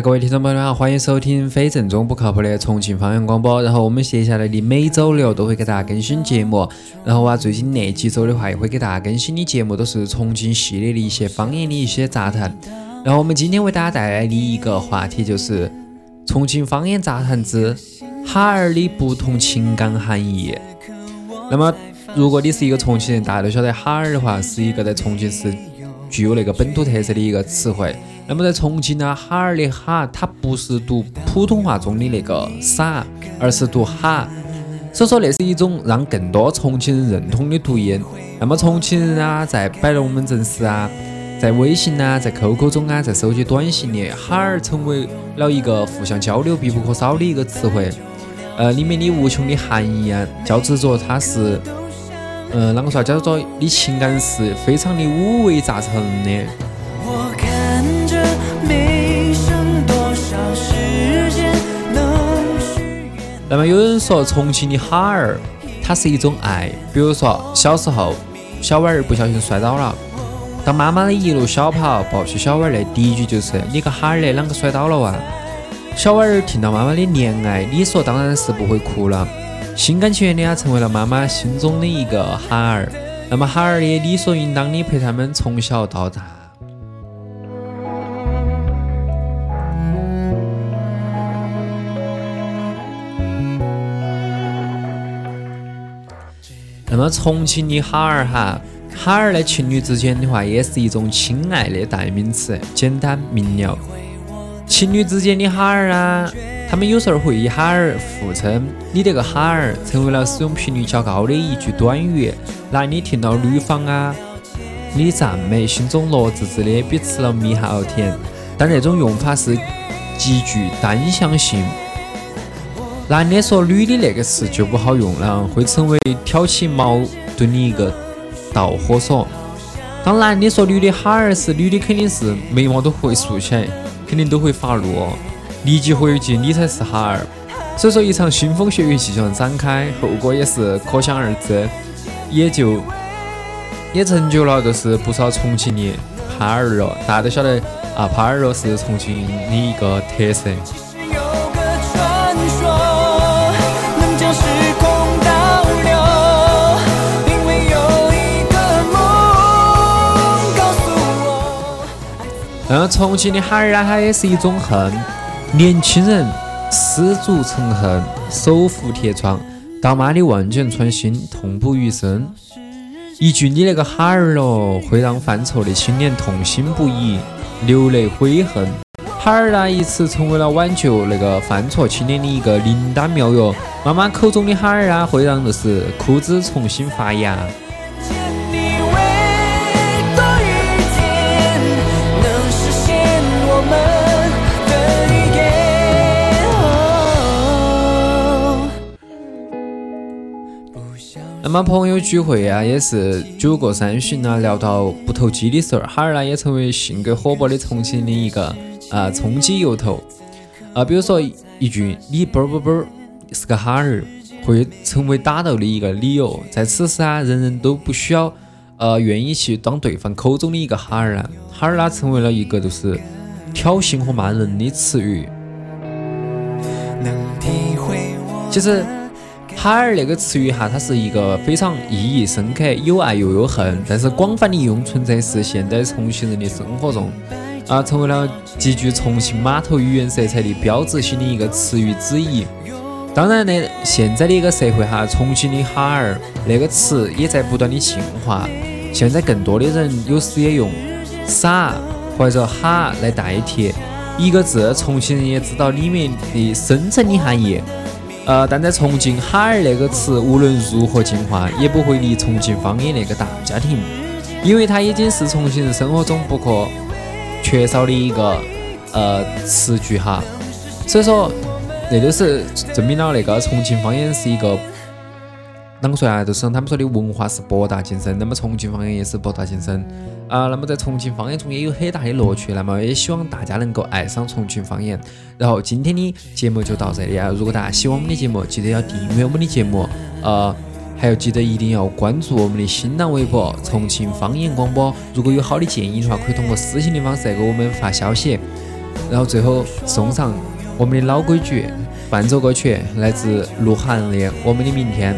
各位听众朋友好，欢迎收听非正宗不靠谱的重庆方言广播。然后我们接下来的每周六都会给大家更新节目。然后啊，最近那几周的话，也会给大家更新的节目都是重庆系列的一些方言的一些杂谈。然后我们今天为大家带来的一个话题就是重庆方言杂谈之哈儿的不同情感含义。那么，如果你是一个重庆人，大家都晓得哈儿的话是一个在重庆市具有那个本土特色的一个词汇。那么在重庆呢，哈儿的哈，它不是读普通话中的那个傻，而是读哈，所以说那是一种让更多重庆人认同的读音。那么重庆人啊，在摆龙门阵时啊，在微信啊，在 QQ 中啊，在手机短信里，哈儿成为了一个互相交流必不可少的一个词汇。呃，里面的无穷的含义啊，叫执着它是，嗯，啷个说？叫做你情感是非常的五味杂陈的。那么有人说重庆的哈儿，它是一种爱。比如说小时候，小娃儿不小心摔倒了，当妈妈的一路小跑抱起小娃儿的第一句就是：“你个哈儿的，啷个摔倒了哇？”小娃儿听到妈妈的怜爱，理所当然是不会哭了，心甘情愿的啊，成为了妈妈心中的一个哈儿。那么哈儿也理所应当的陪他们从小到大。那么重庆的哈儿哈，哈儿的，情侣之间的话也是一种亲爱的代名词，简单明了。情侣之间的哈儿啊，他们有时候会以哈儿互称，你这个哈儿成为了使用频率较高的一句短语。那你听到女方啊你赞美，心中乐滋滋的，比吃了蜜还要甜。但这种用法是极具单向性。男的说女的那个词就不好用了，会成为挑起矛盾的一个导火索。当男的说女的哈儿时，女的肯定是眉毛都会竖起来，肯定都会发怒，立即回一句你才是哈儿。所以说一场腥风血雨即将展开，后果也是可想而知，也就也成就了就是不少重庆的耙耳肉，大家都晓得啊，耙耳肉是重庆的一个特色。那重庆的哈儿啊，它也是一种恨。年轻人失足成恨，手扶铁窗，当妈的万箭穿心，痛不欲生。一句你那个哈儿咯，会让犯错的青年痛心不已，流泪悔恨。哈儿呢，一次成为了挽救那个犯错青年的一个灵丹妙药。妈妈口中的哈儿啊，会让就是枯枝重新发芽。那么朋友聚会啊，也是酒过三巡啊，聊到不投机的事儿，哈儿呢也成为性格活泼的重庆的一个啊冲击由头啊。比如说一句“你啵啵啵是个哈儿”，会成为打斗的一个理由。在此时啊，人人都不需要呃愿意去当对方口中的一个哈儿啊，哈儿呢成为了一个就是挑衅和骂人的词语。其实。哈儿那个词语哈，它是一个非常意义深刻，有爱又有恨，但是广泛的应用存在是现代重庆人的生活中，啊，成为了极具重庆码头语言色彩的标志性的一个词语之一。当然呢，现在的一个社会哈，重庆的哈儿那个词也在不断的进化，现在更多的人有时也用傻或者哈来代替一个字，重庆人也知道里面的深层的含义。呃，但在重庆，哈儿那个词无论如何进化，也不会离重庆方言那个大家庭，因为它已经是重庆人生活中不可缺少的一个呃词句哈。所以说，那就是证明了那个重庆方言是一个。啷个说啊？就是他们说的文化是博大精深，那么重庆方言也是博大精深啊。那么在重庆方言中也有很大的乐趣，那么也希望大家能够爱上重庆方言。然后今天的节目就到这里啊！如果大家喜欢我们的节目，记得要订阅我们的节目，呃，还要记得一定要关注我们的新浪微博“重庆方言广播”。如果有好的建议的话，可以通过私信的方式给我们发消息。然后最后送上我们的老规矩，伴奏歌曲来自鹿晗的《我们的明天》。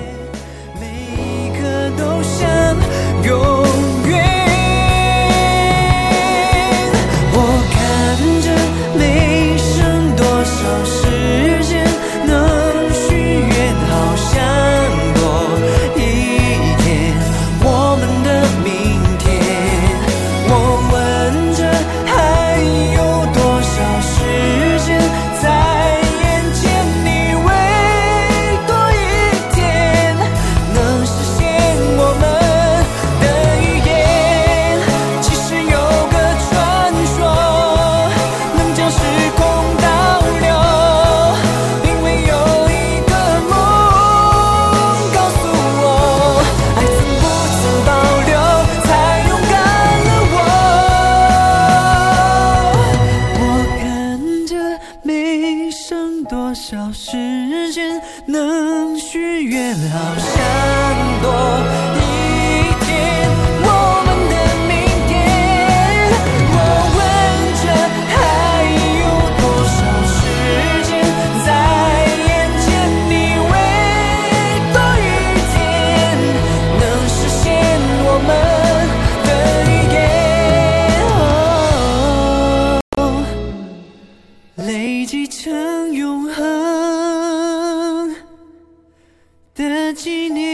剩多少时间能许愿好想多成永恒的纪念。